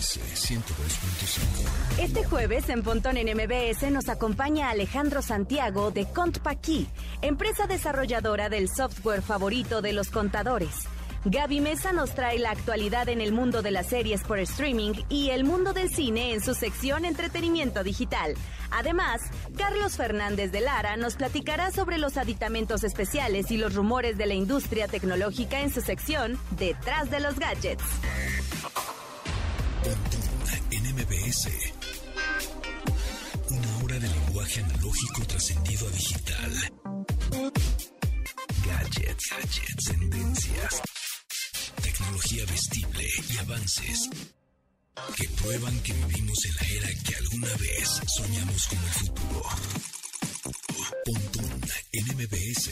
MBS 102.5. Este jueves en Pontón en MBS nos acompaña Alejandro Santiago de ContPaqui, empresa desarrolladora del software favorito de los contadores. Gaby Mesa nos trae la actualidad en el mundo de las series por streaming y el mundo del cine en su sección Entretenimiento Digital. Además, Carlos Fernández de Lara nos platicará sobre los aditamentos especiales y los rumores de la industria tecnológica en su sección Detrás de los Gadgets. Una hora de lenguaje analógico trascendido a digital. Gadgets, gadgets, tendencias, tecnología vestible y avances que prueban que vivimos en la era que alguna vez soñamos como el futuro. Pontón en MBS.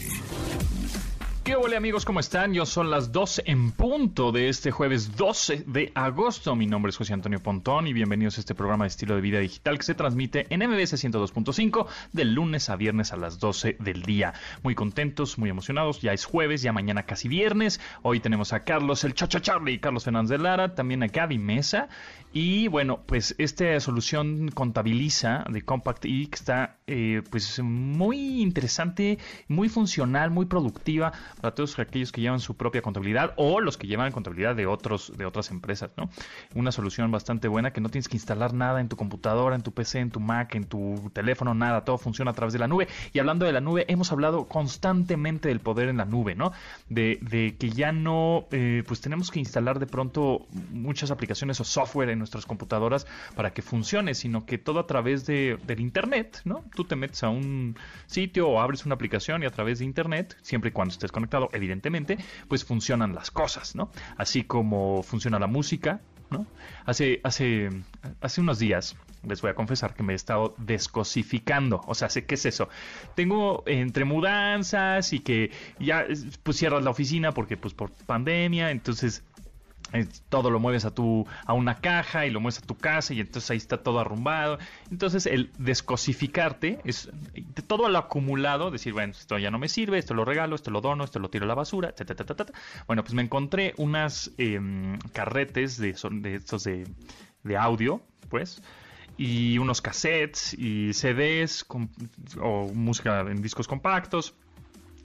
¿Qué hola amigos? ¿Cómo están? Yo son las 12 en punto de este jueves 12 de agosto. Mi nombre es José Antonio Pontón y bienvenidos a este programa de estilo de vida digital que se transmite en MBS 102.5 de lunes a viernes a las 12 del día. Muy contentos, muy emocionados. Ya es jueves, ya mañana casi viernes. Hoy tenemos a Carlos el Chacha Charlie, Carlos Fernández de Lara, también a Gaby Mesa. Y bueno, pues esta solución contabiliza de Compact E está eh, pues muy interesante, muy funcional, muy productiva para todos aquellos que llevan su propia contabilidad o los que llevan contabilidad de otros de otras empresas, ¿no? Una solución bastante buena que no tienes que instalar nada en tu computadora, en tu PC, en tu Mac, en tu teléfono, nada, todo funciona a través de la nube. Y hablando de la nube, hemos hablado constantemente del poder en la nube, ¿no? De, de que ya no, eh, pues tenemos que instalar de pronto muchas aplicaciones o software en nuestras computadoras para que funcione, sino que todo a través de, del Internet, ¿no? Tú te metes a un sitio o abres una aplicación y a través de Internet, siempre y cuando estés conectado, evidentemente, pues funcionan las cosas, ¿no? Así como funciona la música, ¿no? Hace, hace, hace unos días les voy a confesar que me he estado descosificando. O sea, sé qué es eso. Tengo entre mudanzas y que ya pues cierras la oficina porque pues por pandemia, entonces eh, todo lo mueves a tu a una caja y lo mueves a tu casa y entonces ahí está todo arrumbado. Entonces el descosificarte es de todo lo acumulado decir bueno esto ya no me sirve esto lo regalo esto lo dono esto lo tiro a la basura bueno pues me encontré unas em, carretes de de estos de audio pues y unos cassettes y CDs o música en discos compactos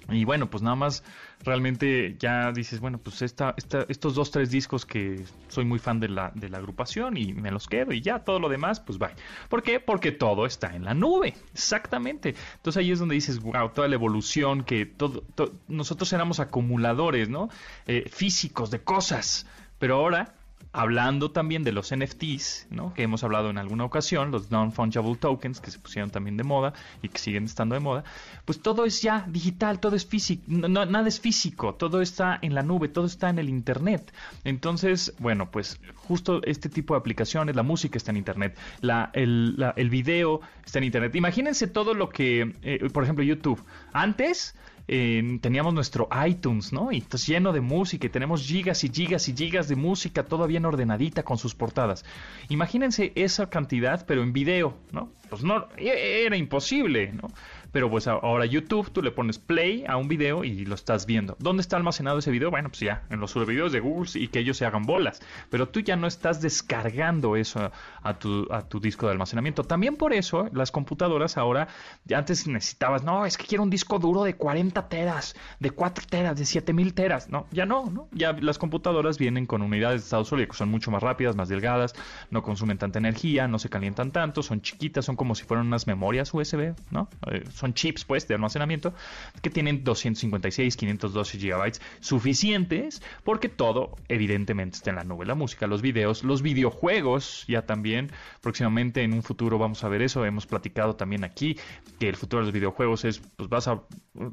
y bueno, pues nada más realmente ya dices, bueno, pues esta, esta, estos dos, tres discos que soy muy fan de la, de la agrupación y me los quedo y ya todo lo demás, pues va. ¿Por qué? Porque todo está en la nube, exactamente. Entonces ahí es donde dices, wow, toda la evolución que todo, nosotros éramos acumuladores, ¿no? Eh, físicos de cosas, pero ahora hablando también de los NFTs, ¿no? que hemos hablado en alguna ocasión, los non-fungible tokens, que se pusieron también de moda y que siguen estando de moda, pues todo es ya digital, todo es físico, nada es físico, todo está en la nube, todo está en el Internet. Entonces, bueno, pues justo este tipo de aplicaciones, la música está en Internet, la, el, el video está en Internet. Imagínense todo lo que, eh, por ejemplo, YouTube. Antes teníamos nuestro iTunes, ¿no? Y entonces lleno de música y tenemos gigas y gigas y gigas de música, toda bien ordenadita con sus portadas. Imagínense esa cantidad, pero en video, ¿no? Pues no, e, era imposible, ¿no? Pero pues ahora YouTube, tú le pones play a un video y lo estás viendo. ¿Dónde está almacenado ese video? Bueno, pues ya, en los videos de Google y que ellos se hagan bolas. Pero tú ya no estás descargando eso a tu, a tu disco de almacenamiento. También por eso las computadoras ahora, antes necesitabas, no, es que quiero un disco duro de 40 teras, de 4 teras, de 7000 teras. No, ya no, ¿no? Ya las computadoras vienen con unidades de estado sólido que son mucho más rápidas, más delgadas, no consumen tanta energía, no se calientan tanto, son chiquitas, son como si fueran unas memorias USB, ¿no? Eh, son chips pues de almacenamiento que tienen 256, 512 gigabytes suficientes porque todo evidentemente está en la nube, la música, los videos, los videojuegos ya también. Próximamente en un futuro vamos a ver eso, hemos platicado también aquí que el futuro de los videojuegos es pues vas a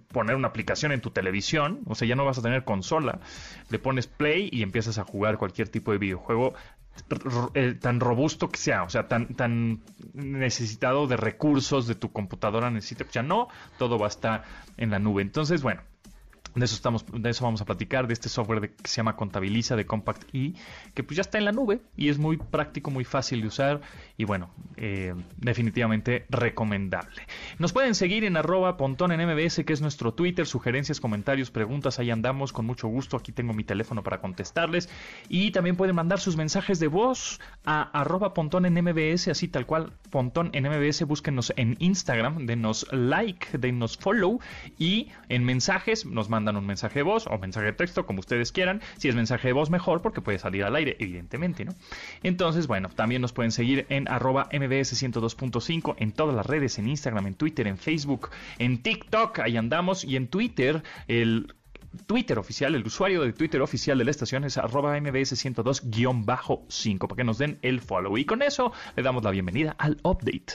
poner una aplicación en tu televisión, o sea, ya no vas a tener consola, le pones play y empiezas a jugar cualquier tipo de videojuego eh, tan robusto que sea, o sea, tan, tan necesitado de recursos de tu computadora necesita, sea, no, todo va a estar en la nube. Entonces, bueno, De eso, estamos, de eso vamos a platicar, de este software que se llama Contabiliza de Compact E, que pues ya está en la nube y es muy práctico, muy fácil de usar y bueno, eh, definitivamente recomendable. Nos pueden seguir en arroba en MBS, que es nuestro Twitter, sugerencias, comentarios, preguntas, ahí andamos con mucho gusto, aquí tengo mi teléfono para contestarles y también pueden mandar sus mensajes de voz a arroba pontón en MBS, así tal cual, pontón en MBS, búsquenos en Instagram, denos like, denos follow y en mensajes nos mandan mandan un mensaje de voz o mensaje de texto, como ustedes quieran. Si es mensaje de voz, mejor, porque puede salir al aire, evidentemente, ¿no? Entonces, bueno, también nos pueden seguir en arroba mbs 102.5 en todas las redes, en Instagram, en Twitter, en Facebook, en TikTok, ahí andamos, y en Twitter, el Twitter oficial, el usuario de Twitter oficial de la estación es arroba mbs102-5 para que nos den el follow. Y con eso le damos la bienvenida al update.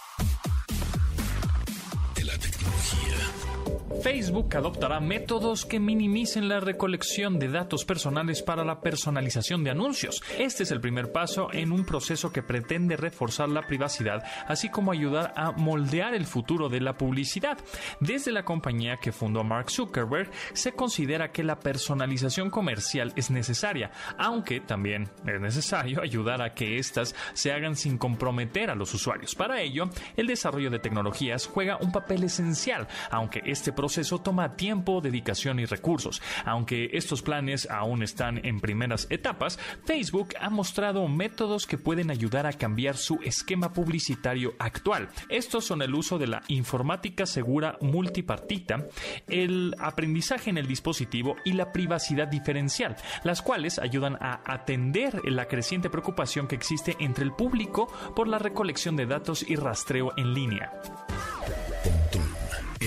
Facebook adoptará métodos que minimicen la recolección de datos personales para la personalización de anuncios. Este es el primer paso en un proceso que pretende reforzar la privacidad, así como ayudar a moldear el futuro de la publicidad. Desde la compañía que fundó Mark Zuckerberg, se considera que la personalización comercial es necesaria, aunque también es necesario ayudar a que éstas se hagan sin comprometer a los usuarios. Para ello, el desarrollo de tecnologías juega un papel esencial, aunque este proceso toma tiempo, dedicación y recursos. Aunque estos planes aún están en primeras etapas, Facebook ha mostrado métodos que pueden ayudar a cambiar su esquema publicitario actual. Estos son el uso de la informática segura multipartita, el aprendizaje en el dispositivo y la privacidad diferencial, las cuales ayudan a atender la creciente preocupación que existe entre el público por la recolección de datos y rastreo en línea.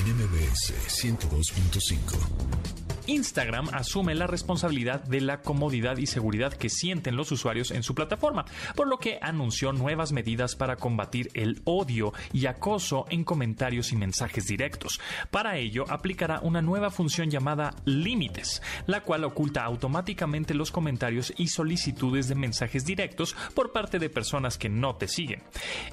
NMBS 102.5. Instagram asume la responsabilidad de la comodidad y seguridad que sienten los usuarios en su plataforma, por lo que anunció nuevas medidas para combatir el odio y acoso en comentarios y mensajes directos. Para ello, aplicará una nueva función llamada Límites, la cual oculta automáticamente los comentarios y solicitudes de mensajes directos por parte de personas que no te siguen.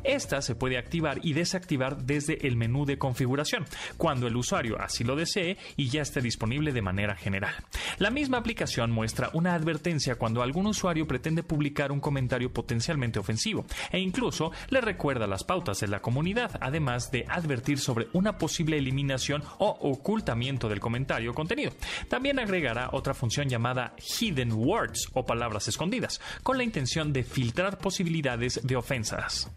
Esta se puede activar y desactivar desde el menú de configuración, cuando el usuario así lo desee y ya esté disponible de manera general. La misma aplicación muestra una advertencia cuando algún usuario pretende publicar un comentario potencialmente ofensivo e incluso le recuerda las pautas de la comunidad, además de advertir sobre una posible eliminación o ocultamiento del comentario contenido. También agregará otra función llamada Hidden Words o palabras escondidas, con la intención de filtrar posibilidades de ofensas.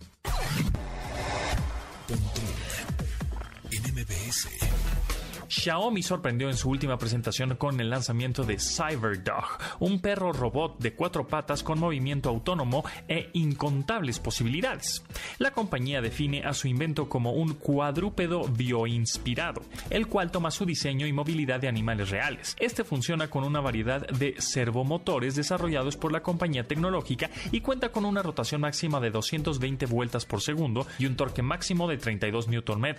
Xiaomi sorprendió en su última presentación con el lanzamiento de CyberDog, un perro robot de cuatro patas con movimiento autónomo e incontables posibilidades. La compañía define a su invento como un cuadrúpedo bioinspirado, el cual toma su diseño y movilidad de animales reales. Este funciona con una variedad de servomotores desarrollados por la compañía tecnológica y cuenta con una rotación máxima de 220 vueltas por segundo y un torque máximo de 32 Nm.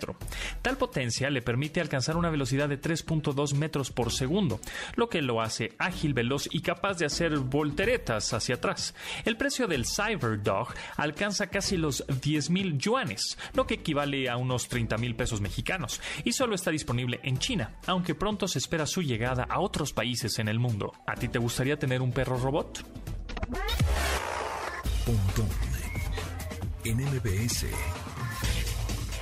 Tal potencia le permite alcanzar una velocidad de 3.2 metros por segundo, lo que lo hace ágil, veloz y capaz de hacer volteretas hacia atrás. El precio del CyberDog alcanza casi los 10 mil yuanes, lo que equivale a unos 30 mil pesos mexicanos, y solo está disponible en China, aunque pronto se espera su llegada a otros países en el mundo. ¿A ti te gustaría tener un perro robot?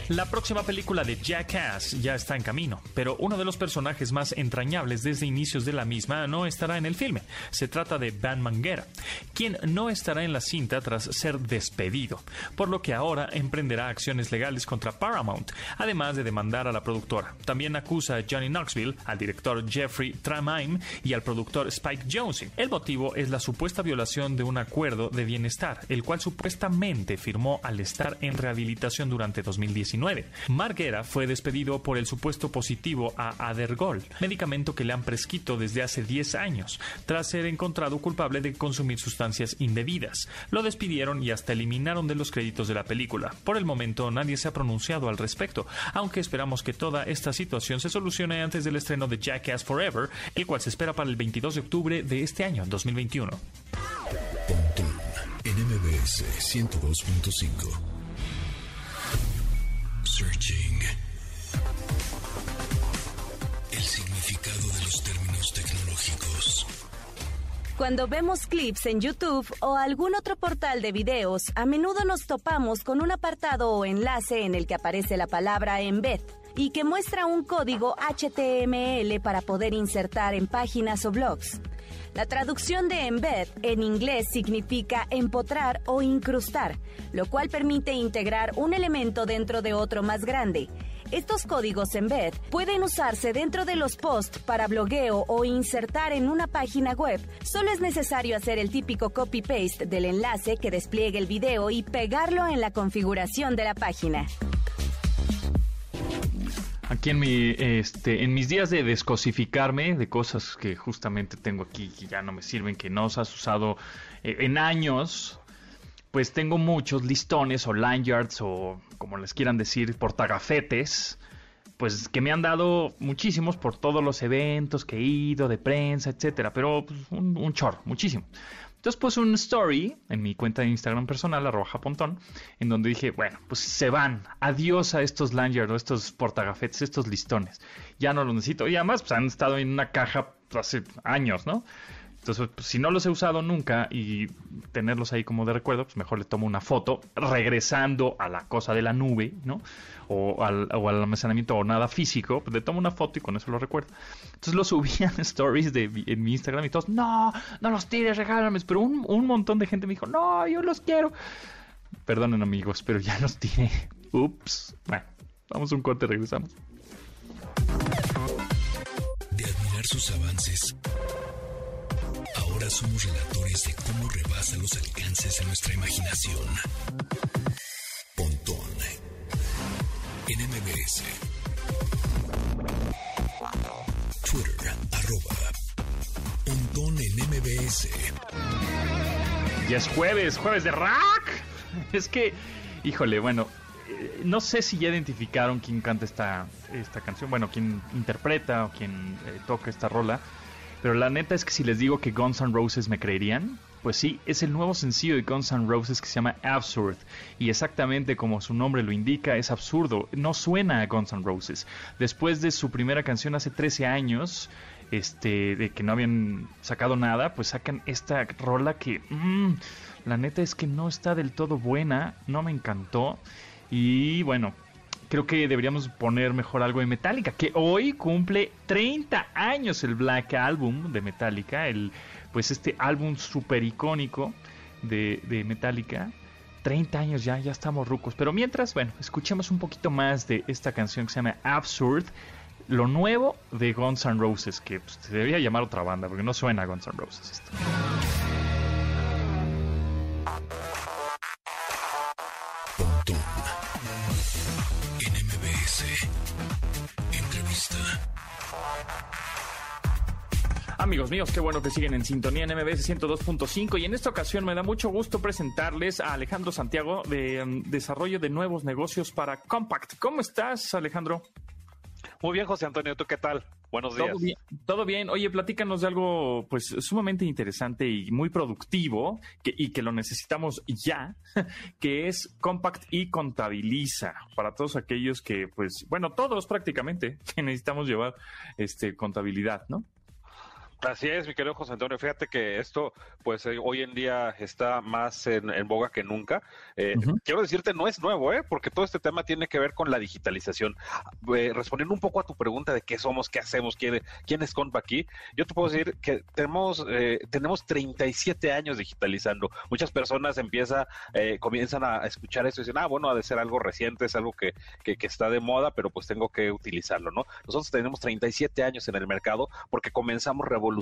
La próxima película de Jackass ya está en camino, pero uno de los personajes más entrañables desde inicios de la misma no estará en el filme. Se trata de Van Manguera, quien no estará en la cinta tras ser despedido, por lo que ahora emprenderá acciones legales contra Paramount, además de demandar a la productora. También acusa a Johnny Knoxville, al director Jeffrey Tramaine y al productor Spike Jonze. El motivo es la supuesta violación de un acuerdo de bienestar, el cual supuestamente firmó al estar en rehabilitación durante 2019. Marguera fue despedido por el supuesto positivo a Adergol, medicamento que le han prescrito desde hace 10 años, tras ser encontrado culpable de consumir sustancias indebidas. Lo despidieron y hasta eliminaron de los créditos de la película. Por el momento nadie se ha pronunciado al respecto, aunque esperamos que toda esta situación se solucione antes del estreno de Jackass Forever, el cual se espera para el 22 de octubre de este año, 2021. MBS 102.5. Searching. El significado de los términos tecnológicos. Cuando vemos clips en YouTube o algún otro portal de videos, a menudo nos topamos con un apartado o enlace en el que aparece la palabra embed y que muestra un código HTML para poder insertar en páginas o blogs. La traducción de embed en inglés significa empotrar o incrustar, lo cual permite integrar un elemento dentro de otro más grande. Estos códigos embed pueden usarse dentro de los posts para blogueo o insertar en una página web. Solo es necesario hacer el típico copy-paste del enlace que despliegue el video y pegarlo en la configuración de la página. Aquí en mi, este, en mis días de descosificarme de cosas que justamente tengo aquí que ya no me sirven, que no os has usado eh, en años, pues tengo muchos listones o lanyards o como les quieran decir, portagafetes, pues que me han dado muchísimos por todos los eventos que he ido, de prensa, etcétera, pero pues, un, un chorro, muchísimo. Entonces puse un story en mi cuenta de Instagram personal, arroja pontón, en donde dije, bueno, pues se van, adiós a estos lanyards, estos portagafetes, estos listones, ya no los necesito. Y además, pues han estado en una caja hace años, ¿no? Entonces, pues, si no los he usado nunca y tenerlos ahí como de recuerdo, pues mejor le tomo una foto regresando a la cosa de la nube, ¿no? O al, o al almacenamiento o nada físico, pues le tomo una foto y con eso lo recuerdo. Entonces lo subí en stories de, en mi Instagram y todos, no, no los tires, regálames. Pero un, un montón de gente me dijo, no, yo los quiero. Perdonen amigos, pero ya los tiré. Ups. Bueno, vamos a un corte, regresamos. De admirar sus avances, ahora somos relatores de cómo rebasa los alcances de nuestra imaginación. Pontón en MBS. Twitter, arroba Pontón en MBS. Ya es jueves, jueves de rock. Es que, híjole, bueno, eh, no sé si ya identificaron quién canta esta, esta canción, bueno, quién interpreta o quién eh, toca esta rola, pero la neta es que si les digo que Guns N' Roses me creerían, pues sí, es el nuevo sencillo de Guns N' Roses que se llama Absurd. Y exactamente como su nombre lo indica, es absurdo. No suena a Guns N' Roses. Después de su primera canción hace 13 años, este, de que no habían sacado nada, pues sacan esta rola que, mm, la neta es que no está del todo buena, no me encantó. Y bueno, creo que deberíamos poner mejor algo de Metallica, que hoy cumple 30 años el Black Album de Metallica, el pues este álbum súper icónico de, de Metallica. 30 años ya, ya estamos rucos. Pero mientras, bueno, escuchemos un poquito más de esta canción que se llama Absurd. Lo nuevo de Guns N' Roses, que pues, se debería llamar otra banda, porque no suena a Guns N' Roses esto. Amigos míos, qué bueno que siguen en sintonía en MBS 102.5 y en esta ocasión me da mucho gusto presentarles a Alejandro Santiago de um, Desarrollo de Nuevos Negocios para Compact. ¿Cómo estás, Alejandro? Muy bien, José Antonio, ¿tú qué tal? Buenos días. Todo bien, todo bien. Oye, platícanos de algo pues sumamente interesante y muy productivo que, y que lo necesitamos ya, que es Compact y Contabiliza para todos aquellos que pues, bueno, todos prácticamente que necesitamos llevar este contabilidad, ¿no? Así es, mi querido José Antonio. Fíjate que esto, pues eh, hoy en día está más en, en boga que nunca. Eh. Quiero decirte, no es nuevo, ¿eh? porque todo este tema tiene que ver con la digitalización. Eh, respondiendo un poco a tu pregunta de qué somos, qué hacemos, quién, quién es Compa aquí, yo te puedo decir que tenemos, eh, tenemos 37 años digitalizando. Muchas personas empieza, eh, comienzan a escuchar eso y dicen, ah, bueno, ha de ser algo reciente, es algo que, que, que está de moda, pero pues tengo que utilizarlo, ¿no? Nosotros tenemos 37 años en el mercado porque comenzamos revolucionando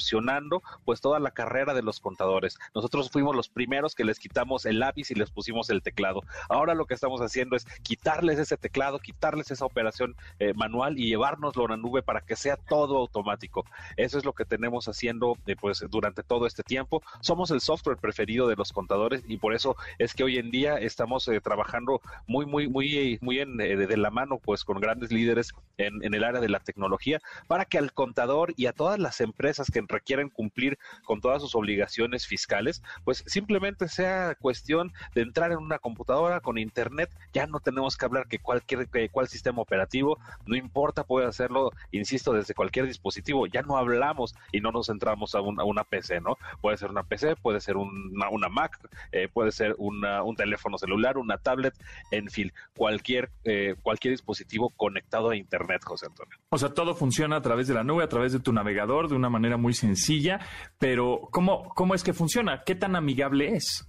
pues toda la carrera de los contadores. Nosotros fuimos los primeros que les quitamos el lápiz y les pusimos el teclado. Ahora lo que estamos haciendo es quitarles ese teclado, quitarles esa operación eh, manual y llevárnoslo a la nube para que sea todo automático. Eso es lo que tenemos haciendo eh, pues durante todo este tiempo. Somos el software preferido de los contadores y por eso es que hoy en día estamos eh, trabajando muy muy muy muy en, de la mano pues con grandes líderes en, en el área de la tecnología para que al contador y a todas las empresas que requieren cumplir con todas sus obligaciones fiscales, pues simplemente sea cuestión de entrar en una computadora con internet, ya no tenemos que hablar que cualquier cuál sistema operativo, no importa, puede hacerlo, insisto, desde cualquier dispositivo, ya no hablamos y no nos centramos a, una PC, ¿no? Puede ser una PC, puede ser una, una Mac, eh, puede ser un teléfono celular, una tablet, en fin, cualquier, eh, cualquier dispositivo conectado a internet, José Antonio. O sea, todo funciona a través de la nube, a través de tu navegador, de una manera muy sencilla, pero ¿cómo, cómo es que funciona? ¿Qué tan amigable es?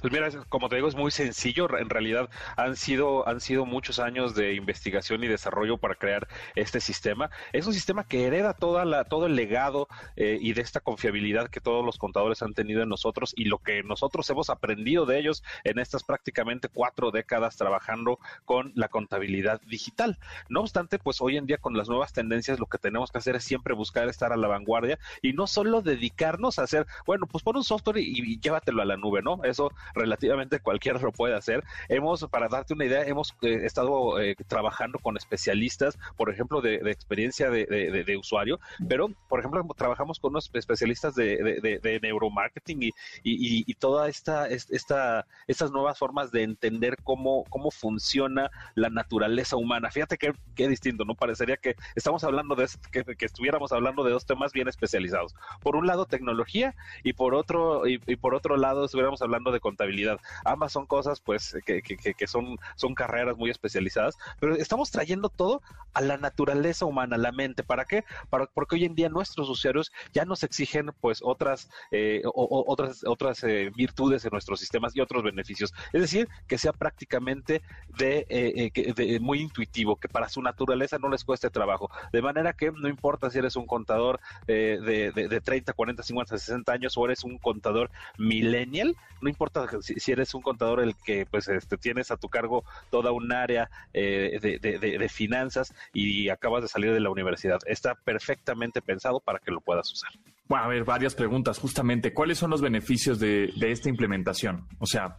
Pues mira, como te digo, es muy sencillo. En realidad han sido, han sido muchos años de investigación y desarrollo para crear este sistema. Es un sistema que hereda toda la, todo el legado eh, y de esta confiabilidad que todos los contadores han tenido en nosotros y lo que nosotros hemos aprendido de ellos en estas prácticamente cuatro décadas trabajando con la contabilidad digital. No obstante, pues hoy en día con las nuevas tendencias lo que tenemos que hacer es siempre buscar estar a la vanguardia y no solo dedicarnos a hacer, bueno, pues pon un software y, y llévatelo a la nube, ¿no? Eso relativamente cualquiera lo puede hacer. Hemos, para darte una idea, hemos eh, estado eh, trabajando con especialistas, por ejemplo, de, experiencia de, usuario, pero, por ejemplo, trabajamos con unos especialistas de, neuromarketing y, y, toda esta, esta, estas nuevas formas de entender cómo, cómo funciona la naturaleza humana. Fíjate qué, qué distinto, ¿no? Parecería que estamos hablando de que, estuviéramos hablando de dos temas bien especializados. Por un lado, tecnología y por otro, y por otro lado, estuviéramos hablando de contabilidad. Ambas son cosas, pues, que, que, son, son carreras muy especializadas, pero estamos trayendo todo a la naturaleza humana, a la mente. ¿Para qué? Para, porque hoy en día nuestros usuarios ya nos exigen, pues, otras, eh, otras, otras eh, virtudes en nuestros sistemas y otros beneficios. Es decir, que sea prácticamente de, eh, de, muy intuitivo, que para su naturaleza no les cueste trabajo. De manera que no importa si eres un contador de, de, de 30, 40, 50, 60 años o eres un contador millennial, no importa si, eres un contador el que pues este, tienes a tu cargo toda un área eh, de, finanzas y acabas de salir de la universidad. Está perfectamente pensado para que lo puedas usar. Bueno, a ver, varias preguntas. Justamente, ¿cuáles son los beneficios de, esta implementación? O sea,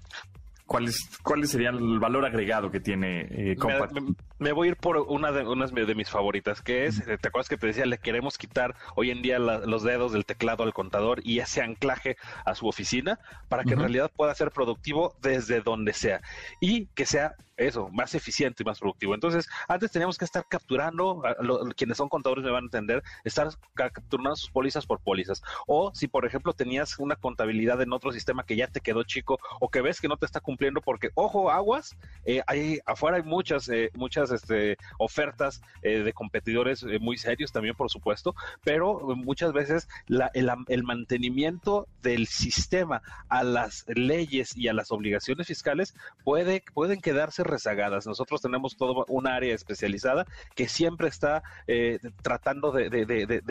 ¿Cuál, ¿Cuál sería el valor agregado que tiene eh, me, voy a ir por una de, unas de mis favoritas, que es, ¿te acuerdas que te decía, le queremos quitar hoy en día los dedos del teclado al contador y ese anclaje a su oficina para que en realidad pueda ser productivo desde donde sea y que sea eso, más eficiente y más productivo. Entonces, antes teníamos que estar capturando, quienes son contadores me van a entender, estar capturando sus pólizas por pólizas. O si, por ejemplo, tenías una contabilidad en otro sistema que ya te quedó chico o que ves que no te está cumpliendo porque, ojo, aguas, eh, hay, afuera hay muchas, eh, muchas este, ofertas eh, de competidores muy serios también, por supuesto, pero muchas veces el, el mantenimiento del sistema a las leyes y a las obligaciones fiscales puede, pueden quedarse rezagadas. Nosotros tenemos todo un área especializada que siempre está eh, tratando de,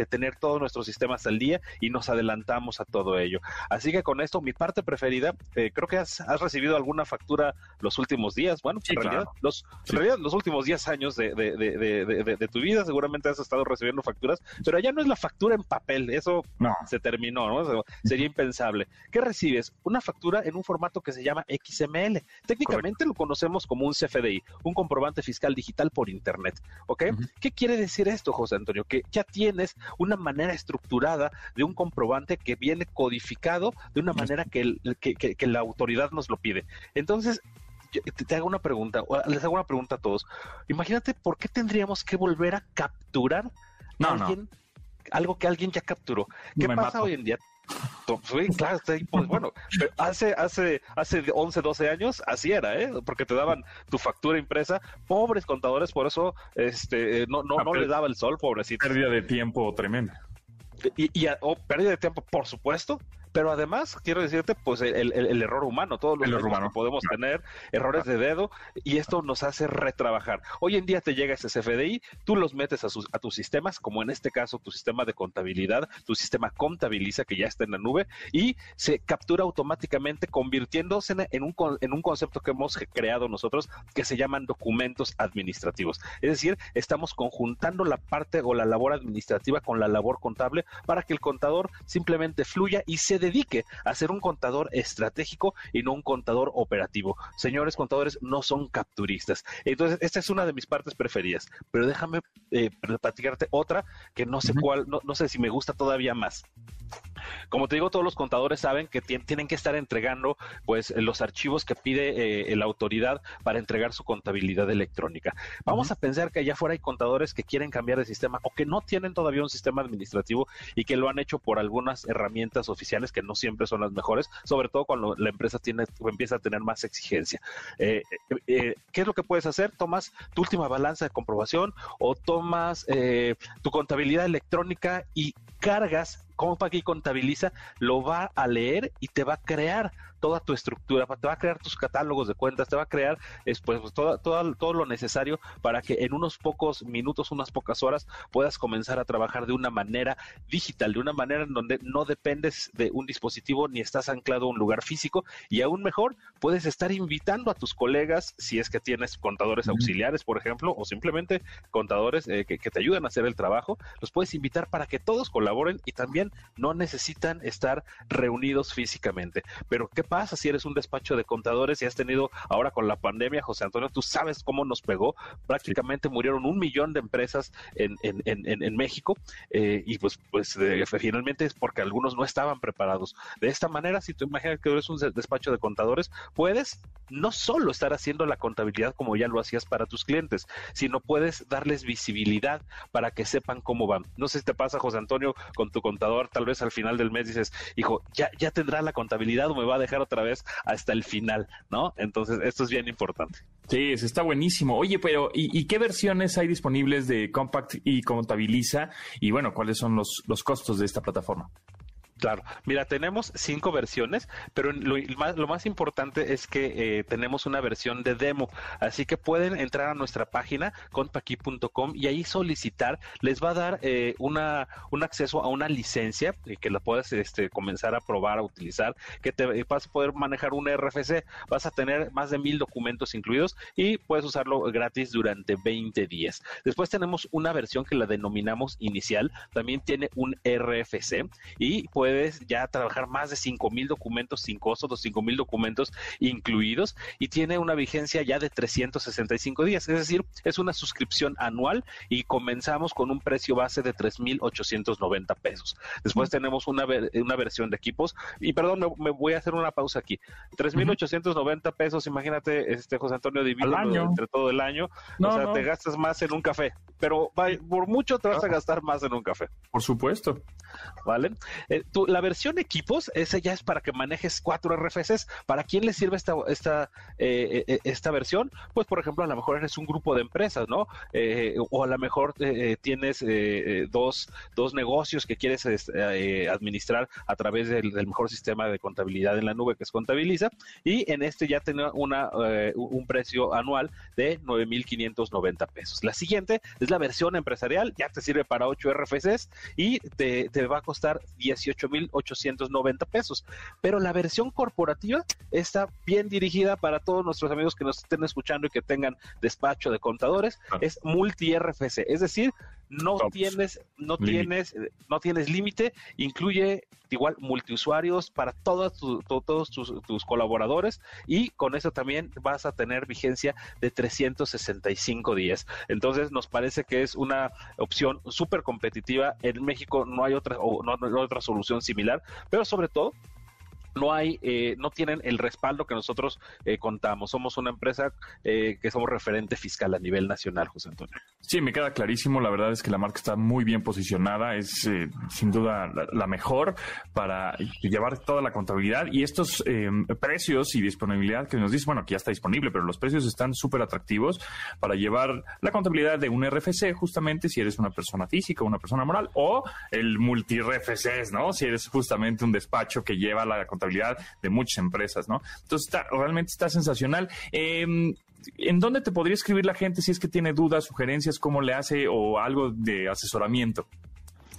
tener todos nuestros sistemas al día y nos adelantamos a todo ello. Así que con esto, mi parte preferida, eh, creo que has, recibido alguna factura los últimos días. Bueno, en, realidad, los, los últimos 10 años de, tu vida seguramente has estado recibiendo facturas, pero ya no es la factura en papel, eso se terminó, ¿no? Sería impensable. ¿Qué recibes? Una factura en un formato que se llama XML. Técnicamente lo conocemos como un CFDI, un comprobante fiscal digital por Internet. ¿Ok? ¿Qué quiere decir esto, José Antonio? Que ya tienes una manera estructurada de un comprobante que viene codificado de una manera que, que, la autoridad nos lo pide. Entonces, te, hago una pregunta, les hago una pregunta a todos. Imagínate por qué tendríamos que volver a capturar alguien, algo que alguien ya capturó. ¿Qué pasa hoy en día? Sí, claro, pues bueno, hace, hace, hace 11, 12 años así era, ¿eh? Porque te daban tu factura impresa, pobres contadores, por eso este, no, no, no le daba el sol, pobrecito. Pérdida de tiempo tremenda. Y, y oh, pérdida de tiempo, por supuesto, pero además, quiero decirte, pues el, el, error humano, todos los errores que podemos tener, errores de dedo, y esto nos hace retrabajar. Hoy en día te llega ese CFDI, tú los metes a, sus, a tus sistemas, como en este caso tu sistema de contabilidad, tu sistema contabiliza, que ya está en la nube, y se captura automáticamente convirtiéndose en un, en un concepto que hemos creado nosotros que se llaman documentos administrativos. Es decir, estamos conjuntando la parte o la labor administrativa con la labor contable para que el contador simplemente fluya y se dedique a ser un contador estratégico y no un contador operativo. Señores contadores, no son capturistas. Entonces, esta es una de mis partes preferidas, pero déjame eh, platicarte otra que no sé cuál, no, no sé si me gusta todavía más. Como te digo, todos los contadores saben que tienen que estar entregando pues los archivos que pide eh, la autoridad para entregar su contabilidad electrónica. Vamos a pensar que allá afuera hay contadores que quieren cambiar de sistema o que no tienen todavía un sistema administrativo y que lo han hecho por algunas herramientas oficiales que no siempre son las mejores, sobre todo cuando la empresa tiene, empieza a tener más exigencia. Eh, eh, ¿Qué es lo que puedes hacer? Tomas tu última balanza de comprobación o tomas tu contabilidad electrónica y cargas cómo para que contabiliza, lo va a leer y te va a crear toda tu estructura, te va a crear tus catálogos de cuentas, te va a crear después pues, todo, todo, lo necesario para que en unos pocos minutos, unas pocas horas, puedas comenzar a trabajar de una manera digital, de una manera en donde no dependes de un dispositivo ni estás anclado a un lugar físico y aún mejor, puedes estar invitando a tus colegas, si es que tienes contadores auxiliares, por ejemplo, o simplemente contadores eh, que, que te ayudan a hacer el trabajo, los puedes invitar para que todos colaboren y también no necesitan estar reunidos físicamente. Pero ¿qué pasa si eres un despacho de contadores y has tenido ahora con la pandemia, José Antonio, tú sabes cómo nos pegó? Prácticamente murieron un millón de empresas en, en, en, en México eh, y pues, pues finalmente es porque algunos no estaban preparados. De esta manera, si tú imaginas que eres un despacho de contadores, puedes no solo estar haciendo la contabilidad como ya lo hacías para tus clientes, sino puedes darles visibilidad para que sepan cómo van. No sé si te pasa, José Antonio, con tu contador, tal vez al final del mes dices, hijo, ya, ya tendrá la contabilidad o me va a dejar otra vez hasta el final, ¿no? Entonces, esto es bien importante. Sí, está buenísimo. Oye, pero ¿y, qué versiones hay disponibles de Compact y Contabiliza? Y bueno, ¿cuáles son los, los costos de esta plataforma? Claro, mira, tenemos cinco versiones, pero lo lo más importante es que eh, tenemos una versión de demo, así que pueden entrar a nuestra página contpaqui.com y ahí solicitar, les va a dar eh, una, un acceso a una licencia y que la puedas este, comenzar a probar, a utilizar, que te vas a poder manejar un RFC, vas a tener más de mil documentos incluidos y puedes usarlo gratis durante 20 días. Después tenemos una versión que la denominamos inicial, también tiene un RFC y puedes puedes ya trabajar más de 5 mil documentos sin costo, los 5 mil documentos incluidos y tiene una vigencia ya de 365 días. Es decir, es una suscripción anual y comenzamos con un precio base de 3,890 pesos. Después tenemos una, una versión de equipos y perdón, me, voy a hacer una pausa aquí. 3,890 pesos, imagínate, este José Antonio, dividido entre todo el año. o sea, te gastas más en un café, pero por mucho te vas a gastar más en un café. Por supuesto. ¿Vale? Eh, la versión equipos, esa ya es para que manejes cuatro RFCs. ¿Para quién le sirve esta, esta, eh, eh, esta versión? Pues, por ejemplo, a lo mejor eres un grupo de empresas, ¿no? Eh, o a lo mejor tienes dos, dos negocios que quieres administrar a través del, mejor sistema de contabilidad en la nube que es Contabiliza. Y en este ya tiene una, un precio anual de 9.590 pesos. La siguiente es la versión empresarial, ya te sirve para 8 RFCs y te, te va a costar 18 890 pesos. Pero la versión corporativa está bien dirigida para todos nuestros amigos que nos estén escuchando y que tengan despacho de contadores. Es multi-RFC, es decir, no tienes, no tienes, no tienes límite, incluye igual multiusuarios para todos, todos tus, colaboradores y con eso también vas a tener vigencia de 365 días. Entonces nos parece que es una opción súper competitiva. En México no hay otra, o no hay otra solución similar, pero sobre todo no hay, eh, no tienen el respaldo que nosotros eh, contamos. Somos una empresa eh, que somos referente fiscal a nivel nacional, José Antonio. Sí, me queda clarísimo. La verdad es que la marca está muy bien posicionada. Es sin duda la, mejor para llevar toda la contabilidad y estos precios y disponibilidad que nos dice, bueno, que ya está disponible, pero los precios están súper atractivos para llevar la contabilidad de un RFC, justamente si eres una persona física, una persona moral, o el multi-RFCs, ¿no? Si eres justamente un despacho que lleva la contabilidad de muchas empresas, ¿no? Entonces, está, realmente está sensacional. Em, ¿En dónde te podría escribir la gente si es que tiene dudas, sugerencias, cómo le hace o algo de asesoramiento?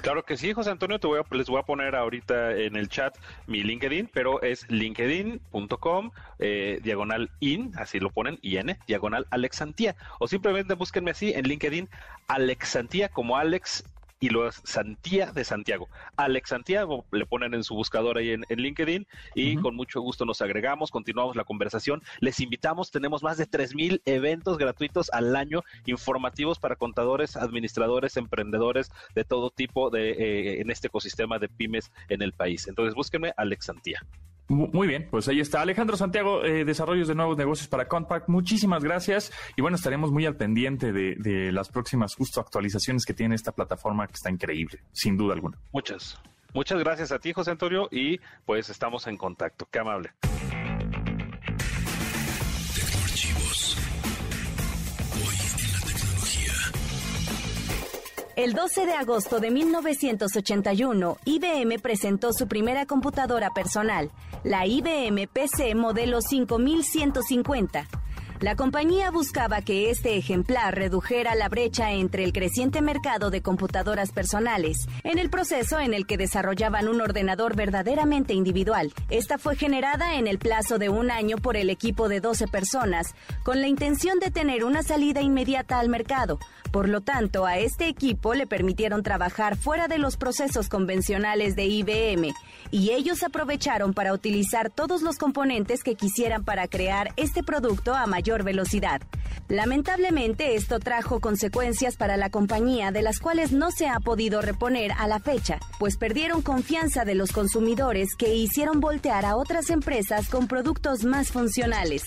Claro que sí, José Antonio, les voy a poner ahorita en el chat mi LinkedIn, pero es linkedin.com, eh, diagonal in, así lo ponen, IN, diagonal Alexantía, o simplemente búsquenme así en LinkedIn, Alexantía, como Alex y lo es Santía de Santiago. Alex Santiago, le ponen en su buscador ahí en, LinkedIn y con mucho gusto nos agregamos, continuamos la conversación. Les invitamos, tenemos más de 3.000 eventos gratuitos al año informativos para contadores, administradores, emprendedores de todo tipo de, eh, en este ecosistema de pymes en el país. Entonces búsquenme Alex Santía. Muy bien, pues ahí está. Alejandro Santiago, eh, Desarrollos de Nuevos Negocios para Compact, muchísimas gracias. Y bueno, estaremos muy al pendiente de, las próximas justo actualizaciones que tiene esta plataforma que está increíble, sin duda alguna. Muchas, muchas gracias a ti, José Antonio, y pues estamos en contacto. Qué amable. El 12 de agosto de 1981, IBM presentó su primera computadora personal, la IBM PC modelo 5150. La compañía buscaba que este ejemplar redujera la brecha entre el creciente mercado de computadoras personales en el proceso en el que desarrollaban un ordenador verdaderamente individual. Esta fue generada en el plazo de un año por el equipo de 12 personas, con la intención de tener una salida inmediata al mercado. Por lo tanto, a este equipo le permitieron trabajar fuera de los procesos convencionales de IBM y ellos aprovecharon para utilizar todos los componentes que quisieran para crear este producto a mayor velocidad. Lamentablemente esto trajo consecuencias para la compañía de las cuales no se ha podido reponer a la fecha, pues perdieron confianza de los consumidores que hicieron voltear a otras empresas con productos más funcionales.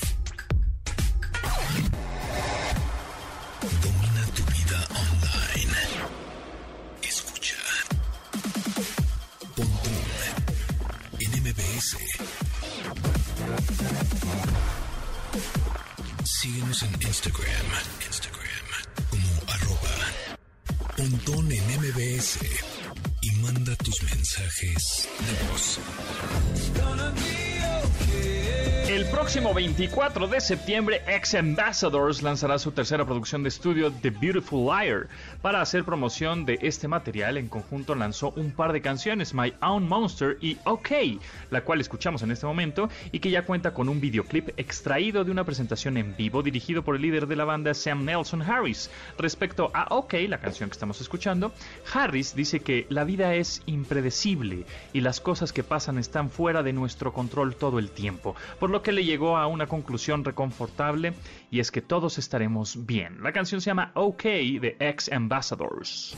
Mensajes próximo 24 de septiembre, Ex Ambassadors lanzará su tercera producción de estudio, The Beautiful Liar. Para hacer promoción de este material, en conjunto lanzó un par de canciones, My Own Monster y OK, la cual escuchamos en este momento y que ya cuenta con un videoclip extraído de una presentación en vivo dirigido por el líder de la banda, Sam Nelson Harris. Respecto a OK, la canción que estamos escuchando, Harris dice que la vida es impredecible y las cosas que pasan están fuera de nuestro control todo el tiempo, por lo que le llegó a una conclusión reconfortable y es que todos estaremos bien. La canción se llama OK de Ex Ambassadors.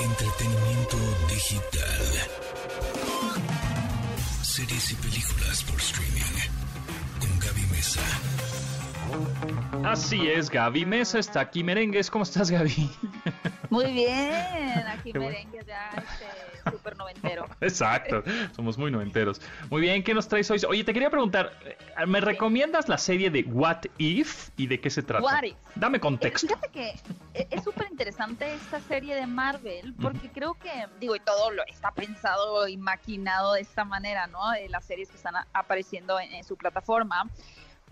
Entretenimiento digital. Series y películas por streaming. Con Gaby Mesa. Así es, Gaby Mesa está aquí. Merengues, ¿cómo estás, Gaby? Muy bien, aquí ya este, súper noventero. Exacto, somos muy noventeros. Muy bien, ¿qué nos traes hoy? Oye, te quería preguntar, eh, ¿me recomiendas la serie de What If y de qué se trata? What If. Dame contexto. Fíjate que eh, es súper interesante esta serie de Marvel porque creo que, digo, y todo lo está pensado y maquinado de esta manera, ¿no? De las series que están apareciendo en su plataforma.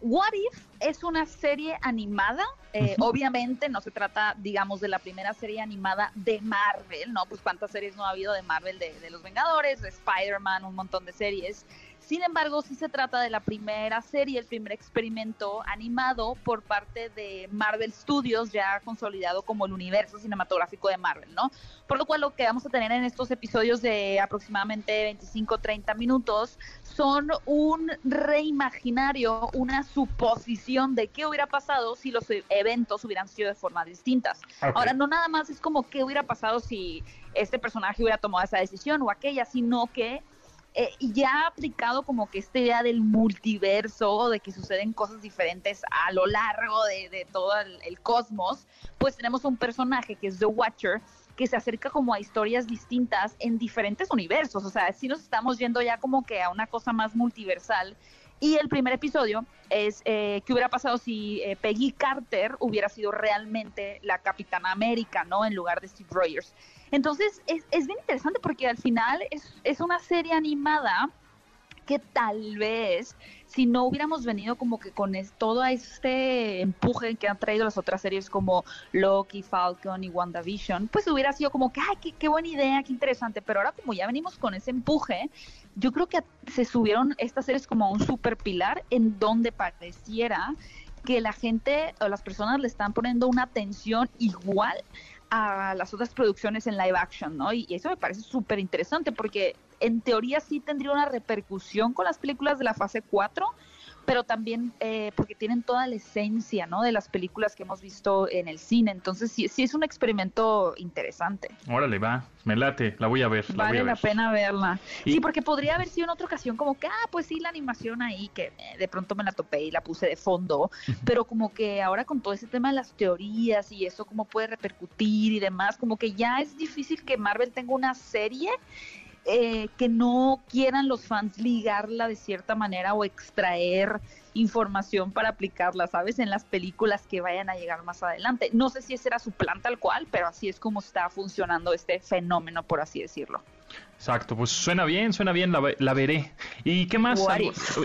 What If es una serie animada, eh, obviamente no se trata, digamos, de la primera serie animada de Marvel, ¿no? Pues cuántas series no ha habido de Marvel, de, de los Vengadores, de Spider-Man, un montón de series. Sin embargo, sí se trata de la primera serie, el primer experimento animado por parte de Marvel Studios, ya consolidado como el universo cinematográfico de Marvel, ¿no? Por lo cual lo que vamos a tener en estos episodios de aproximadamente 25-30 minutos son un reimaginario, una suposición de qué hubiera pasado si los eventos hubieran sido de formas distintas. Ahora, no nada más es como qué hubiera pasado si este personaje hubiera tomado esa decisión o aquella, sino que eh, ya aplicado como que esta idea del multiverso, de que suceden cosas diferentes a lo largo de, todo el, cosmos, pues tenemos un personaje que es The Watcher, que se acerca como a historias distintas en diferentes universos, o sea, si nos estamos yendo ya como que a una cosa más multiversal. Y el primer episodio es eh, qué hubiera pasado si eh, Peggy Carter hubiera sido realmente la Capitana América, ¿no? En lugar de Steve Rogers. Entonces, es, es bien interesante porque al final es, es una serie animada que tal vez si no hubiéramos venido como que con todo este empuje que han traído las otras series como Loki, Falcon y WandaVision, pues hubiera sido como que, ay, qué, qué buena idea, qué interesante, pero ahora como ya venimos con ese empuje, yo creo que se subieron estas series como a un super pilar en donde pareciera que la gente o las personas le están poniendo una atención igual a las otras producciones en live action, ¿no? Y eso me parece súper interesante porque en teoría sí tendría una repercusión con las películas de la fase 4, pero también eh, porque tienen toda la esencia, ¿no? De las películas que hemos visto en el cine. Entonces sí, sí es un experimento interesante. Órale, va, me late, la voy a ver. La vale la pena verla. Sí, porque podría haber sido en otra ocasión como que, ah, pues sí, la animación ahí, que eh, de pronto me la topé y la puse de fondo, pero como que ahora con todo ese tema de las teorías y eso cómo puede repercutir y demás, como que ya es difícil que Marvel tenga una serie eh, que no quieran los fans ligarla de cierta manera o extraer información para aplicarla, ¿sabes? En las películas que vayan a llegar más adelante. No sé si ese era su plan tal cual, pero así es como está funcionando este fenómeno, por así decirlo. Exacto, pues suena bien, suena bien, la, veré. ¿Y qué más?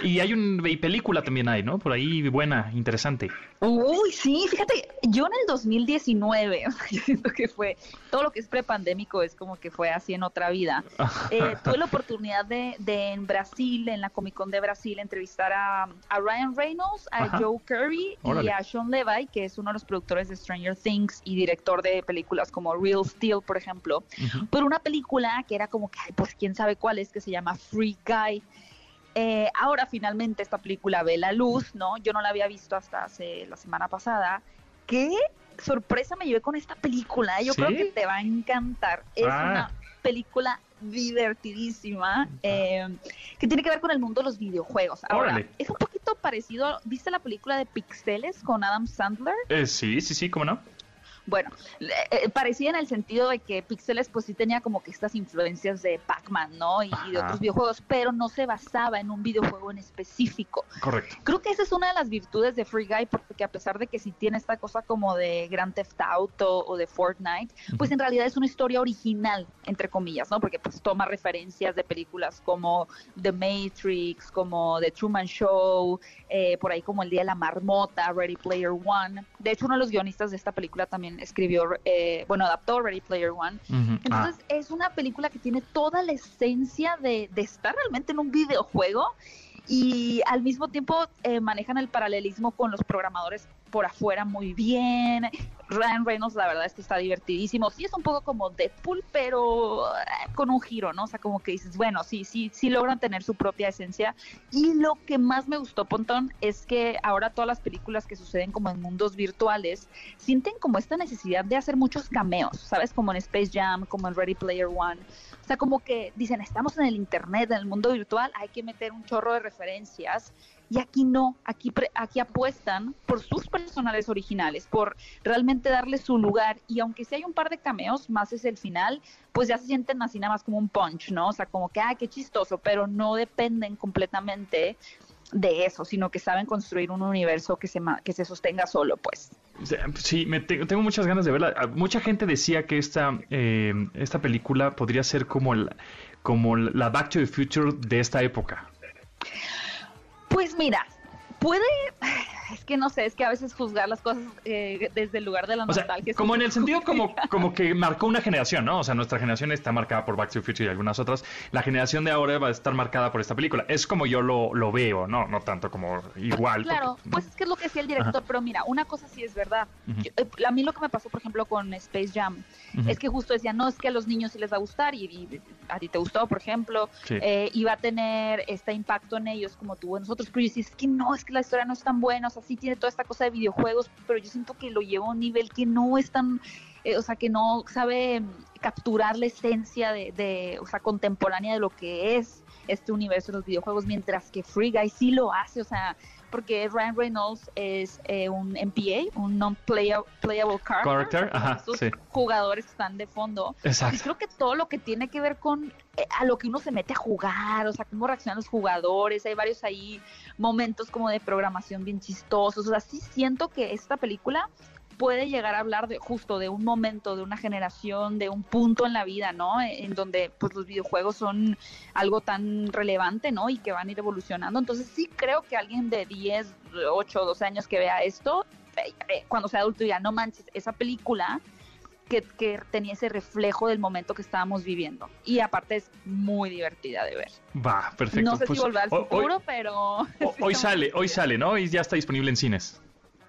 Y hay una película también hay, ¿no? Por ahí buena, interesante. Uy, sí, fíjate, yo en el 2019, yo siento que fue, todo lo que es prepandémico es como que fue así en otra vida. Eh, tuve la oportunidad de, en Brasil, en la Comic Con de Brasil, entrevistar a, Ryan Reynolds, a Joe Curry y a Sean Levy, que es uno de los productores de Stranger Things y director de películas como Real Steel, por ejemplo, por una película que era como que pues quién sabe cuál es, que se llama Free Guy. Eh, ahora finalmente esta película ve la luz, ¿no? Yo no la había visto hasta hace la semana pasada. ¿Qué sorpresa me llevé con esta película? Yo creo que te va a encantar. Es ah. una película divertidísima eh, que tiene que ver con el mundo de los videojuegos. Ahora, es un poquito parecido. ¿Viste la película de Pixeles con Adam Sandler? Eh, sí, sí, sí, ¿cómo no? Bueno, eh, parecía en el sentido de que Pixeles pues sí tenía como que estas influencias de Pac-Man, ¿no? Y, de otros videojuegos, pero no se basaba en un videojuego en específico. Correcto. Creo que esa es una de las virtudes de Free Guy, porque a pesar de que sí tiene esta cosa como de Grand Theft Auto o de Fortnite, pues en realidad es una historia original, entre comillas, ¿no? Porque pues toma referencias de películas como The Matrix, como The Truman Show, eh, por ahí como El Día de la Marmota, Ready Player One. De hecho, uno de los guionistas de esta película también escribió, eh, bueno, adaptó Ready Player One. Entonces ah. es una película que tiene toda la esencia de, de estar realmente en un videojuego y al mismo tiempo eh, manejan el paralelismo con los programadores por afuera muy bien. Ryan Reynolds, la verdad es que está divertidísimo. Sí, es un poco como Deadpool, pero eh, con un giro, ¿no? O sea, como que dices, bueno, sí, sí, sí logran tener su propia esencia. Y lo que más me gustó, Pontón, es que ahora todas las películas que suceden como en mundos virtuales sienten como esta necesidad de hacer muchos cameos, ¿sabes? Como en Space Jam, como en Ready Player One. O sea, como que dicen, estamos en el Internet, en el mundo virtual, hay que meter un chorro de referencias. Y aquí no, aquí, aquí apuestan por sus personales originales, por realmente darle su lugar. Y aunque sí hay un par de cameos, más es el final, pues ya se sienten así nada más como un punch, ¿no? O sea, como que, ah, qué chistoso, pero no dependen completamente de eso, sino que saben construir un universo que se, que se sostenga solo, pues. Sí, tengo muchas ganas de verla. Mucha gente decía que esta, eh, esta película podría ser como, el, como la Back to the Future de esta época. Pues mira, puede es que no sé, es que a veces juzgar las cosas eh, desde el lugar de la nostalgia. como en el sentido como, como que marcó una generación, ¿no? O sea, nuestra generación está marcada por Back to the Future y algunas otras. La generación de ahora va a estar marcada por esta película. Es como yo lo, lo veo, ¿no? No tanto como igual. Claro, pues es que es lo que decía el director, pero mira, una cosa sí es verdad. Eh, a mí lo que me pasó, por ejemplo, con Space Jam, es que justo decía, no, es que a los niños sí les va a gustar y, a ti te gustó, por ejemplo, eh, y va a tener este impacto en ellos como tuvo en nosotros, pero yo sí, es que no, es que la historia no es tan buena, o sea, sí tiene toda esta cosa de videojuegos, pero yo siento que lo lleva a un nivel que no es tan, eh, o sea, que no sabe capturar la esencia de, o sea, contemporánea de lo que es este universo de los videojuegos, mientras que Free Guy sí lo hace, o sea, porque Ryan Reynolds es eh, un MPA, un non-playable character, jugadores que están de fondo. Y creo que todo lo que tiene que ver con eh, a lo que uno se mete a jugar, o sea, cómo reaccionan los jugadores, hay varios ahí momentos como de programación bien chistosos, o sea, sí siento que esta película puede llegar a hablar de justo de un momento, de una generación, de un punto en la vida, ¿no? En donde pues los videojuegos son algo tan relevante, ¿no? Y que van a ir evolucionando. Entonces sí creo que alguien de 10, 8, 12 años que vea esto, eh, eh, cuando sea adulto ya no manches, esa película que, que, tenía ese reflejo del momento que estábamos viviendo. Y aparte es muy divertida de ver. Va, perfecto. No sé pues, si volver al futuro, hoy, pero... Hoy sale, hoy sale, ¿no? Y ya está disponible en cines.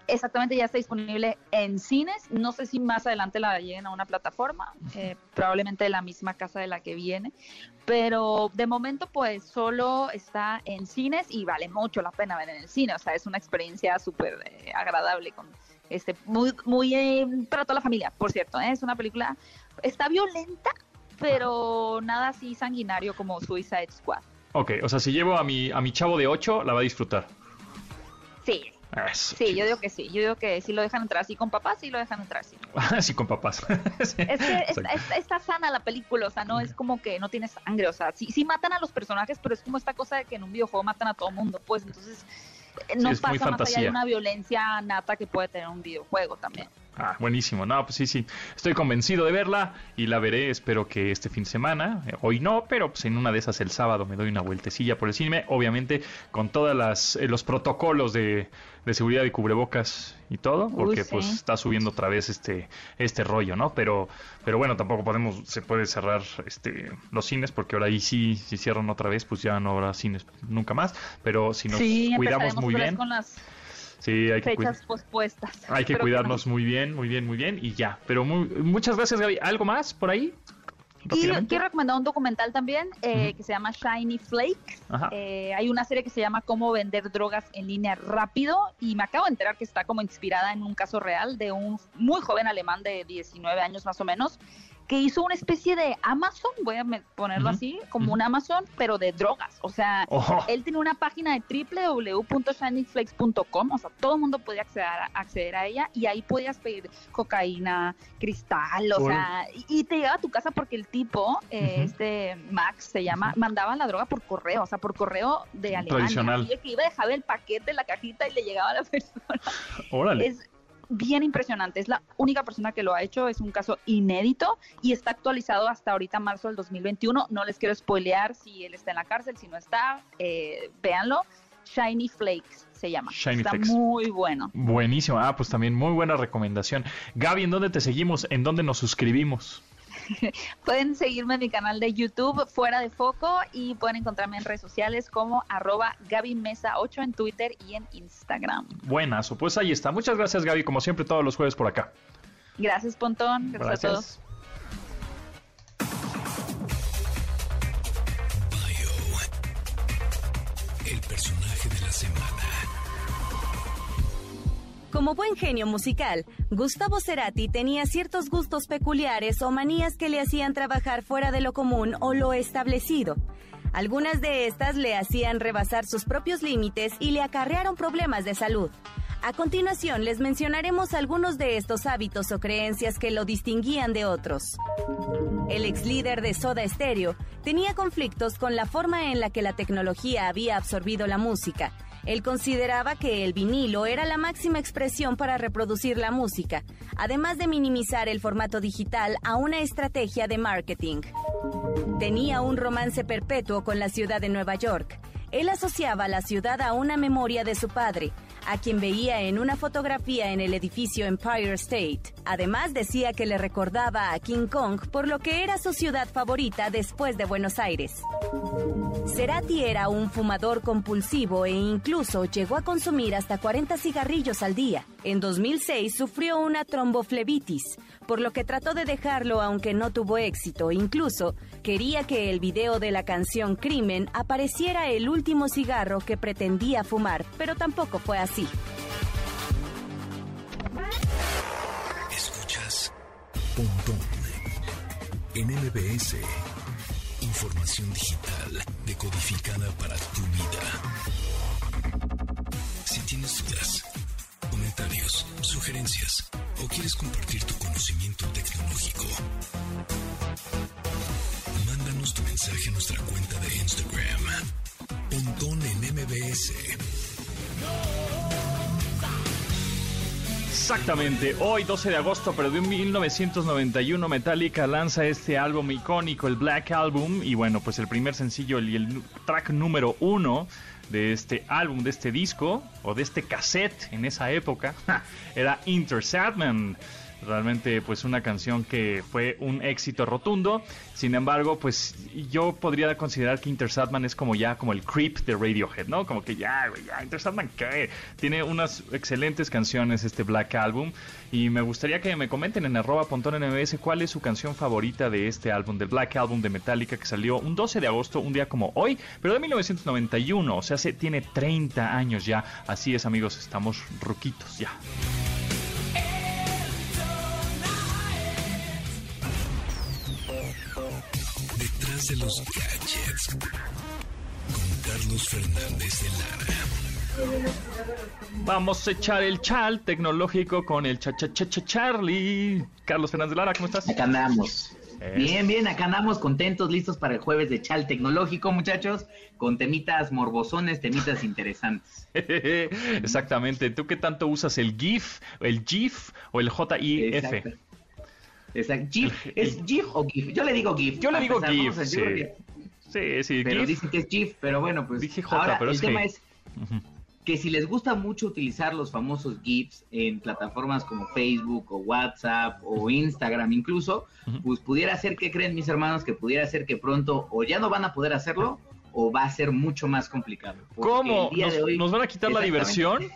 Exactamente, ya está disponible en cines. No sé si más adelante la lleguen a una plataforma, eh, probablemente de la misma casa de la que viene. Pero de momento, pues solo está en cines y vale mucho la pena ver en el cine. O sea, es una experiencia súper eh, agradable con este, muy, muy eh, para toda la familia, por cierto. ¿eh? Es una película, está violenta, pero nada así sanguinario como Suicide Squad. Ok, o sea, si llevo a mi, a mi chavo de 8, la va a disfrutar. Sí. Eso, sí, yo digo que sí. Yo digo que si lo dejan entrar así con papás, sí lo dejan entrar así. sí, con papás. sí, es que está, está, está, sana la película, o sea, no es como que no tiene sangre, o sea, sí, sí matan a los personajes, pero es como esta cosa de que en un videojuego matan a todo mundo, pues entonces no sí, pasa más allá de una violencia nata que puede tener un videojuego también. Ah, buenísimo. No, pues sí, sí. Estoy convencido de verla y la veré. Espero que este fin de semana. Hoy no, pero pues en una de esas el sábado me doy una vueltecilla por el cine. Obviamente con todos las, eh, los protocolos de, de, seguridad y cubrebocas y todo, porque Uy, sí. pues está subiendo otra vez este, este rollo, ¿no? Pero, pero bueno, tampoco podemos, se puede cerrar este, los cines, porque ahora ahí sí, si cierran otra vez, pues ya no habrá cines nunca más. Pero si nos sí, cuidamos muy bien. Con las Sí, hay que fechas pospuestas. Hay que Pero cuidarnos no. muy bien, muy bien, muy bien y ya. Pero muy, muchas gracias, Gaby. ¿Algo más por ahí? Y quiero recomendar un documental también eh, uh -huh. que se llama Shiny Flake. Eh, hay una serie que se llama Cómo vender drogas en línea rápido y me acabo de enterar que está como inspirada en un caso real de un muy joven alemán de 19 años más o menos que hizo una especie de Amazon, voy a ponerlo uh -huh. así, como uh -huh. un Amazon, pero de drogas. O sea, él tiene una página de www.shinyflakes.com, o sea, todo el mundo podía acceder a, acceder a, ella y ahí podías pedir cocaína, cristal, o sea, y, y, te llegaba a tu casa porque el tipo, eh, uh -huh. este Max se llama, mandaba la droga por correo, o sea, por correo de Alemania. Tradicional. Y que iba a dejar el paquete, la cajita y le llegaba a la persona. Órale. Es, bien impresionante. Es la única persona que lo ha hecho, es un caso inédito y está actualizado hasta ahorita marzo del 2021. No les quiero spoilear si él está en la cárcel, si no está, eh, véanlo. Shiny Flakes se llama. Shiny está Flakes. muy bueno. Buenísimo. Ah, pues también muy buena recomendación. Gaby, ¿en dónde te seguimos? ¿En dónde nos suscribimos? pueden seguirme en mi canal de YouTube Fuera de Foco y pueden encontrarme en redes sociales como arroba Gaby Mesa 8 en Twitter y en Instagram. Buenas, pues ahí está. Muchas gracias Gaby, como siempre todos los jueves por acá. Gracias Pontón, gracias, gracias. a todos. Como buen genio musical, Gustavo Cerati tenía ciertos gustos peculiares o manías que le hacían trabajar fuera de lo común o lo establecido. Algunas de estas le hacían rebasar sus propios límites y le acarrearon problemas de salud. A continuación les mencionaremos algunos de estos hábitos o creencias que lo distinguían de otros. El ex líder de Soda Stereo tenía conflictos con la forma en la que la tecnología había absorbido la música. Él consideraba que el vinilo era la máxima expresión para reproducir la música, además de minimizar el formato digital a una estrategia de marketing. Tenía un romance perpetuo con la ciudad de Nueva York. Él asociaba la ciudad a una memoria de su padre, a quien veía en una fotografía en el edificio Empire State. Además decía que le recordaba a King Kong por lo que era su ciudad favorita después de Buenos Aires. Cerati era un fumador compulsivo e incluso llegó a consumir hasta 40 cigarrillos al día. En 2006 sufrió una tromboflebitis, por lo que trató de dejarlo aunque no tuvo éxito. Incluso quería que el video de la canción Crimen apareciera el último cigarro que pretendía fumar, pero tampoco fue así. Escuchas Pontón en MBS. Información digital decodificada para tu vida. Sugerencias o quieres compartir tu conocimiento tecnológico, mándanos tu mensaje a nuestra cuenta de Instagram. Pontón en MBS. Exactamente, hoy 12 de agosto, pero de 1991 Metallica lanza este álbum icónico, el Black Album, y bueno, pues el primer sencillo y el track número uno de este álbum, de este disco, o de este cassette en esa época, era Inter Realmente pues una canción que fue un éxito rotundo. Sin embargo, pues yo podría considerar que Inter es como ya como el creep de Radiohead, ¿no? Como que ya, ya, Inter ¿qué? Tiene unas excelentes canciones este Black Album. Y me gustaría que me comenten en arroba NBS cuál es su canción favorita de este álbum, del Black Album de Metallica, que salió un 12 de agosto, un día como hoy, pero de 1991, o sea, se tiene 30 años ya. Así es, amigos, estamos ruquitos ya. De los gadgets con Carlos Fernández de Lara. Vamos a echar el chal tecnológico con el cha cha cha, cha Charlie. Carlos Fernández de Lara, ¿cómo estás? Acá andamos. Bien, bien, acá andamos contentos, listos para el jueves de Chal Tecnológico, muchachos, con temitas morbosones, temitas interesantes. Exactamente. ¿Tú qué tanto usas el GIF, el GIF o el JIF? Exacto. GIF, ¿Es GIF o GIF? Yo le digo GIF. Yo le digo GIF, sí. sí. sí, Pero dicen que es GIF, pero bueno, pues. Dije J, ahora, pero el tema es que si les gusta mucho utilizar los famosos GIFs en plataformas como Facebook o WhatsApp o Instagram incluso, pues pudiera ser que creen mis hermanos que pudiera ser que pronto o ya no van a poder hacerlo o va a ser mucho más complicado. ¿Cómo? ¿Nos, van a quitar la diversión?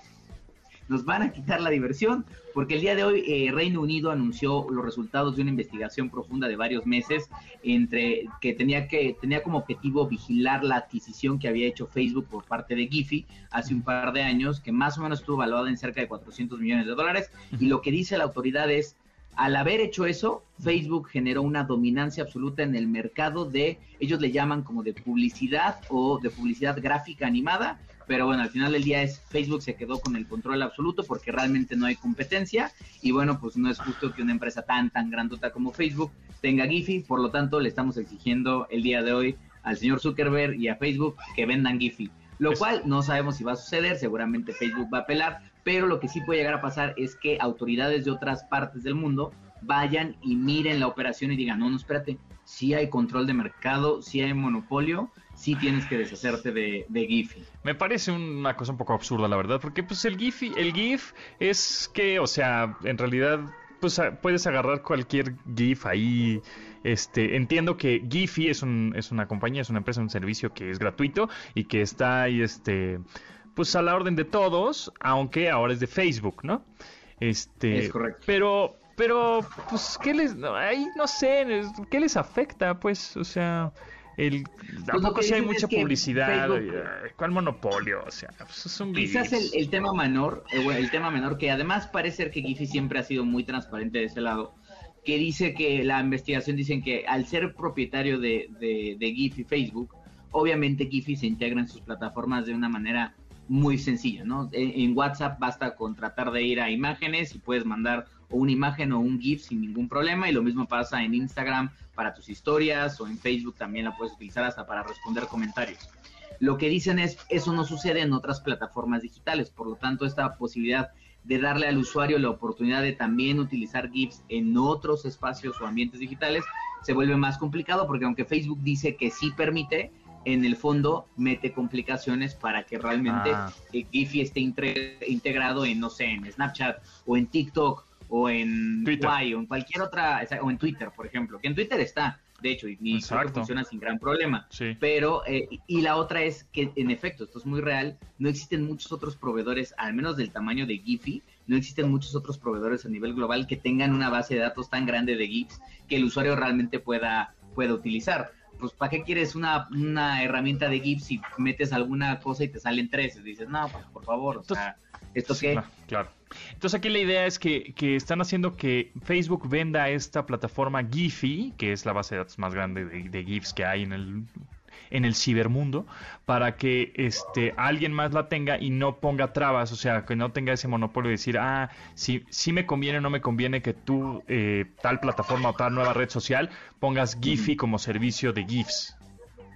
nos van a quitar la diversión, porque el día de hoy eh, Reino Unido anunció los resultados de una investigación profunda de varios meses entre que tenía que tenía como objetivo vigilar la adquisición que había hecho Facebook por parte de Giphy hace un par de años, que más o menos estuvo valuada en cerca de 400 millones de dólares, y lo que dice la autoridad es al haber hecho eso, Facebook generó una dominancia absoluta en el mercado de, ellos le llaman como de publicidad o de publicidad gráfica animada, pero bueno, al final del día es Facebook se quedó con el control absoluto porque realmente no hay competencia y bueno, pues no es justo que una empresa tan, tan grandota como Facebook tenga Giphy, por lo tanto le estamos exigiendo el día de hoy al señor Zuckerberg y a Facebook que vendan Giphy, lo cual no sabemos si va a suceder, seguramente Facebook va a apelar, pero lo que sí puede llegar a pasar es que autoridades de otras partes del mundo vayan y miren la operación y digan, no, no, espérate, si hay control de mercado, si hay monopolio, sí tienes que deshacerte de, de Giphy. Me parece una cosa un poco absurda, la verdad, porque pues el Giphy, el GIF es que, o sea, en realidad pues puedes agarrar cualquier GIF ahí. Este, entiendo que Giphy es, un, es una compañía, es una empresa, un servicio que es gratuito y que está ahí, este, pues a la orden de todos, aunque ahora es de Facebook, ¿no? Este, es correcto. Pero, pero, pues, ¿qué les, ahí no sé, qué les afecta, pues, o sea, el, pues tampoco si hay mucha publicidad, ¿cuál monopolio? O sea, pues es un Quizás el, tema menor, eh, el tema menor, que además parece ser que Giphy siempre ha sido muy transparente de ese lado, que dice que la investigación dicen que al ser propietario de, de, de Giphy Facebook, obviamente Giphy se integra en sus plataformas de una manera muy sencilla, ¿no? En, WhatsApp basta con tratar de ir a imágenes y puedes mandar una imagen o un GIF sin ningún problema y lo mismo pasa en Instagram para tus historias o en Facebook también la puedes utilizar hasta para responder comentarios. Lo que dicen es, eso no sucede en otras plataformas digitales, por lo tanto esta posibilidad de darle al usuario la oportunidad de también utilizar GIFs en otros espacios o ambientes digitales se vuelve más complicado porque aunque Facebook dice que sí permite, en el fondo mete complicaciones para que realmente ah. Giphy esté integrado en, no sé, en Snapchat o en TikTok o en Twitter. o en cualquier otra, o en Twitter, por ejemplo, que en Twitter está, de hecho, y, funciona sin gran problema. Pero, eh, y la otra es que, en efecto, esto es muy real, no existen muchos otros proveedores, al menos del tamaño de Giphy, no existen muchos otros proveedores a nivel global que tengan una base de datos tan grande de GIFs que el usuario realmente pueda, pueda utilizar pues ¿para qué quieres una, una herramienta de GIF si metes alguna cosa y te salen tres? Y dices, no, pues, por favor, o sea, ¿esto qué? Claro, Entonces aquí la idea es que, que, están haciendo que Facebook venda esta plataforma Giphy, que es la base de datos más grande de, de GIFs que hay en el en el cibermundo para que este alguien más la tenga y no ponga trabas, o sea, que no tenga ese monopolio de decir, ah, si, si me conviene o no me conviene que tú, eh, tal plataforma o tal nueva red social, pongas Giphy como servicio de GIFs.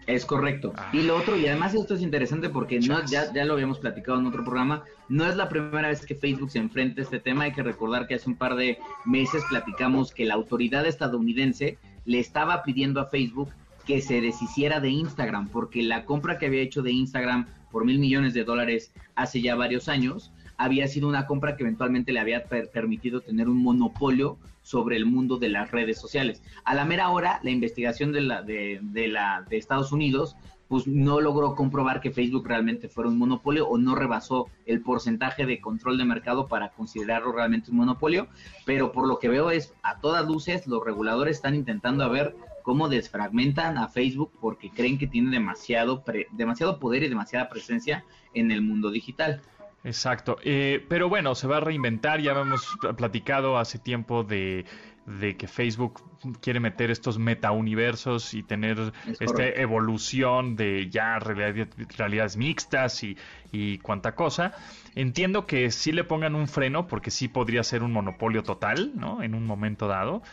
Es correcto. Y lo otro, y además esto es interesante porque no, ya, ya lo habíamos platicado en otro programa, no es la primera vez que Facebook se enfrenta a este tema. Hay que recordar que hace un par de meses platicamos que la autoridad estadounidense le estaba pidiendo a Facebook que se deshiciera de Instagram, porque la compra que había hecho de Instagram por mil millones de dólares hace ya varios años había sido una compra que eventualmente le había permitido tener un monopolio sobre el mundo de las redes sociales. A la mera hora, la investigación de, la, de, la, de Estados Unidos pues no logró comprobar que Facebook realmente fuera un monopolio o no rebasó el porcentaje de control de mercado para considerarlo realmente un monopolio, pero por lo que veo es a todas luces los reguladores están intentando a ver cómo desfragmentan a Facebook porque creen que tiene demasiado demasiado poder y demasiada presencia en el mundo digital. Exacto. Eh, pero bueno, se va a reinventar. Ya hemos platicado hace tiempo de, que Facebook quiere meter estos metauniversos y tener esta evolución de ya realidades mixtas y, y cuanta cosa. Entiendo que sí le pongan un freno porque sí podría ser un monopolio total, ¿no? En un momento dado.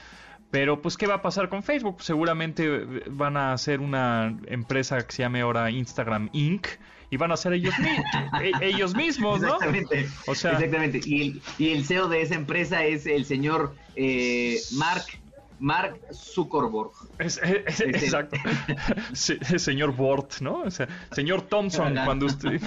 Pero pues, ¿qué va a pasar con Facebook? Seguramente van a hacer una empresa que se llame ahora Instagram Inc y van a ser ellos, e, ellos mismos, ¿no? Exactamente. O sea, Exactamente. Y el, y el CEO de esa empresa es el señor eh, Mark Mark Zuckerberg. exacto. señor Bort, ¿no? O sea, señor Thompson, cuando usted.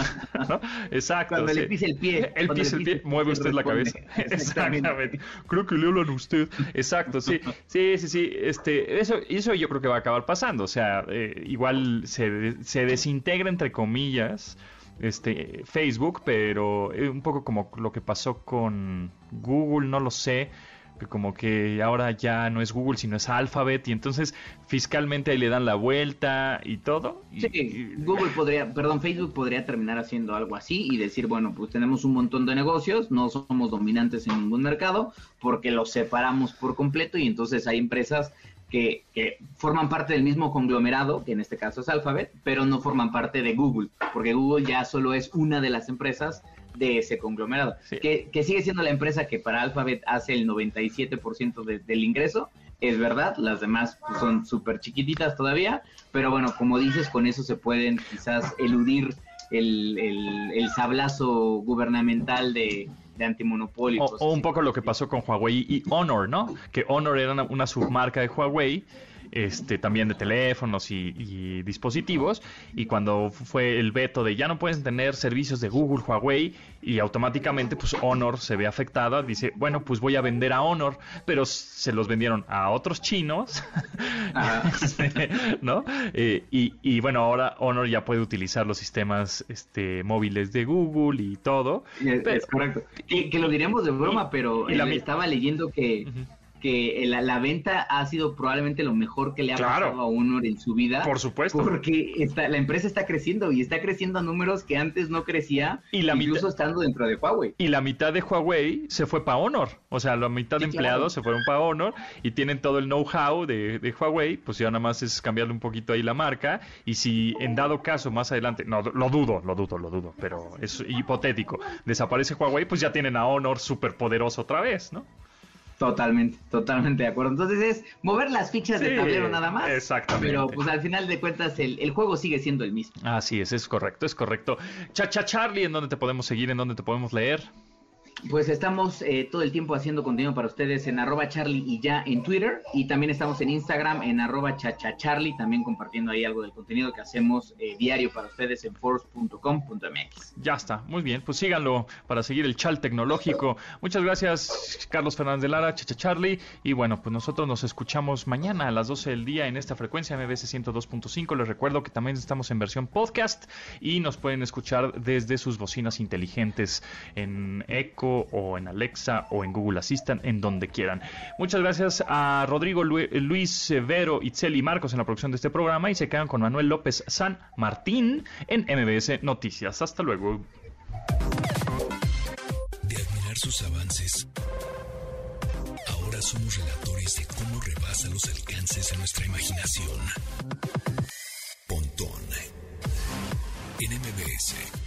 ¿no? Exacto. Cuando le pise el pie. Él pisa el pie, mueve usted la cabeza. Exactamente. Creo que le hablan a usted. Exacto, sí. Sí, sí, sí. Este, eso, eso yo creo que va a acabar pasando. O sea, eh, igual se, se desintegra, entre comillas este Facebook, pero eh, un poco como lo que pasó con Google, no lo sé que como que ahora ya no es Google, sino es Alphabet, y entonces fiscalmente ahí le dan la vuelta y todo. sí, Google podría, perdón, Facebook podría terminar haciendo algo así y decir, bueno, pues tenemos un montón de negocios, no somos dominantes en ningún mercado, porque los separamos por completo y entonces hay empresas que, que, forman parte del mismo conglomerado, que en este caso es Alphabet, pero no forman parte de Google, porque Google ya solo es una de las empresas de ese conglomerado, que, que, sigue siendo la empresa que para Alphabet hace el 97% del ingreso, es verdad, las demás son súper chiquititas todavía, pero bueno, como dices, con eso se pueden quizás eludir el, el, sablazo gubernamental de, de antimonopolio. O, un poco lo que pasó con Huawei y Honor, ¿no? Que Honor era una submarca de Huawei este, también de teléfonos y, dispositivos. Y cuando fue el veto de ya no pueden tener servicios de Google, Huawei, y automáticamente pues Honor se ve afectada, dice, bueno, pues voy a vender a Honor, pero se los vendieron a otros chinos, ¿no? Eh, y, bueno, ahora Honor ya puede utilizar los sistemas este, móviles de Google y todo. Es, correcto. Que, lo diríamos de broma, pero la... estaba leyendo que que la, venta ha sido probablemente lo mejor que le ha pasado a Honor en su vida. Por supuesto. Porque está, la empresa está creciendo y está creciendo a números que antes no crecía, y la incluso estando dentro de Huawei. Y la mitad de Huawei se fue para Honor. O sea, la mitad de empleados se fueron para Honor y tienen todo el know-how de, de, Huawei. Pues ya nada más es cambiarle un poquito ahí la marca. Y si en dado caso más adelante, no, lo dudo, lo dudo, lo dudo, pero es hipotético, desaparece Huawei, pues ya tienen a Honor súper poderoso otra vez, ¿no? Totalmente, totalmente de acuerdo. Entonces es mover las fichas de tablero nada más. Exactamente. Pero pues al final de cuentas el, el, juego sigue siendo el mismo. Así es, es correcto, es correcto. Chacha Charlie, ¿en dónde te podemos seguir? ¿En dónde te podemos leer? Pues estamos eh, todo el tiempo haciendo contenido para ustedes en arroba charlie y ya en Twitter y también estamos en Instagram en arroba chachacharlie, también compartiendo ahí algo del contenido que hacemos eh, diario para ustedes en force.com.mx. Ya está, muy bien, pues síganlo para seguir el chal tecnológico. Muchas gracias Carlos Fernández de Lara, chachacharlie y bueno, pues nosotros nos escuchamos mañana a las 12 del día en esta frecuencia MBS 102.5. Les recuerdo que también estamos en versión podcast y nos pueden escuchar desde sus bocinas inteligentes en Echo o en Alexa o en Google Assistant, en donde quieran. Muchas gracias a Rodrigo Luis Vero, Itzel y Marcos en la producción de este programa y se quedan con Manuel López San Martín en MBS Noticias. Hasta luego. De admirar sus avances, ahora somos relatores de cómo rebasa los alcances de nuestra imaginación. Pontón en MBS.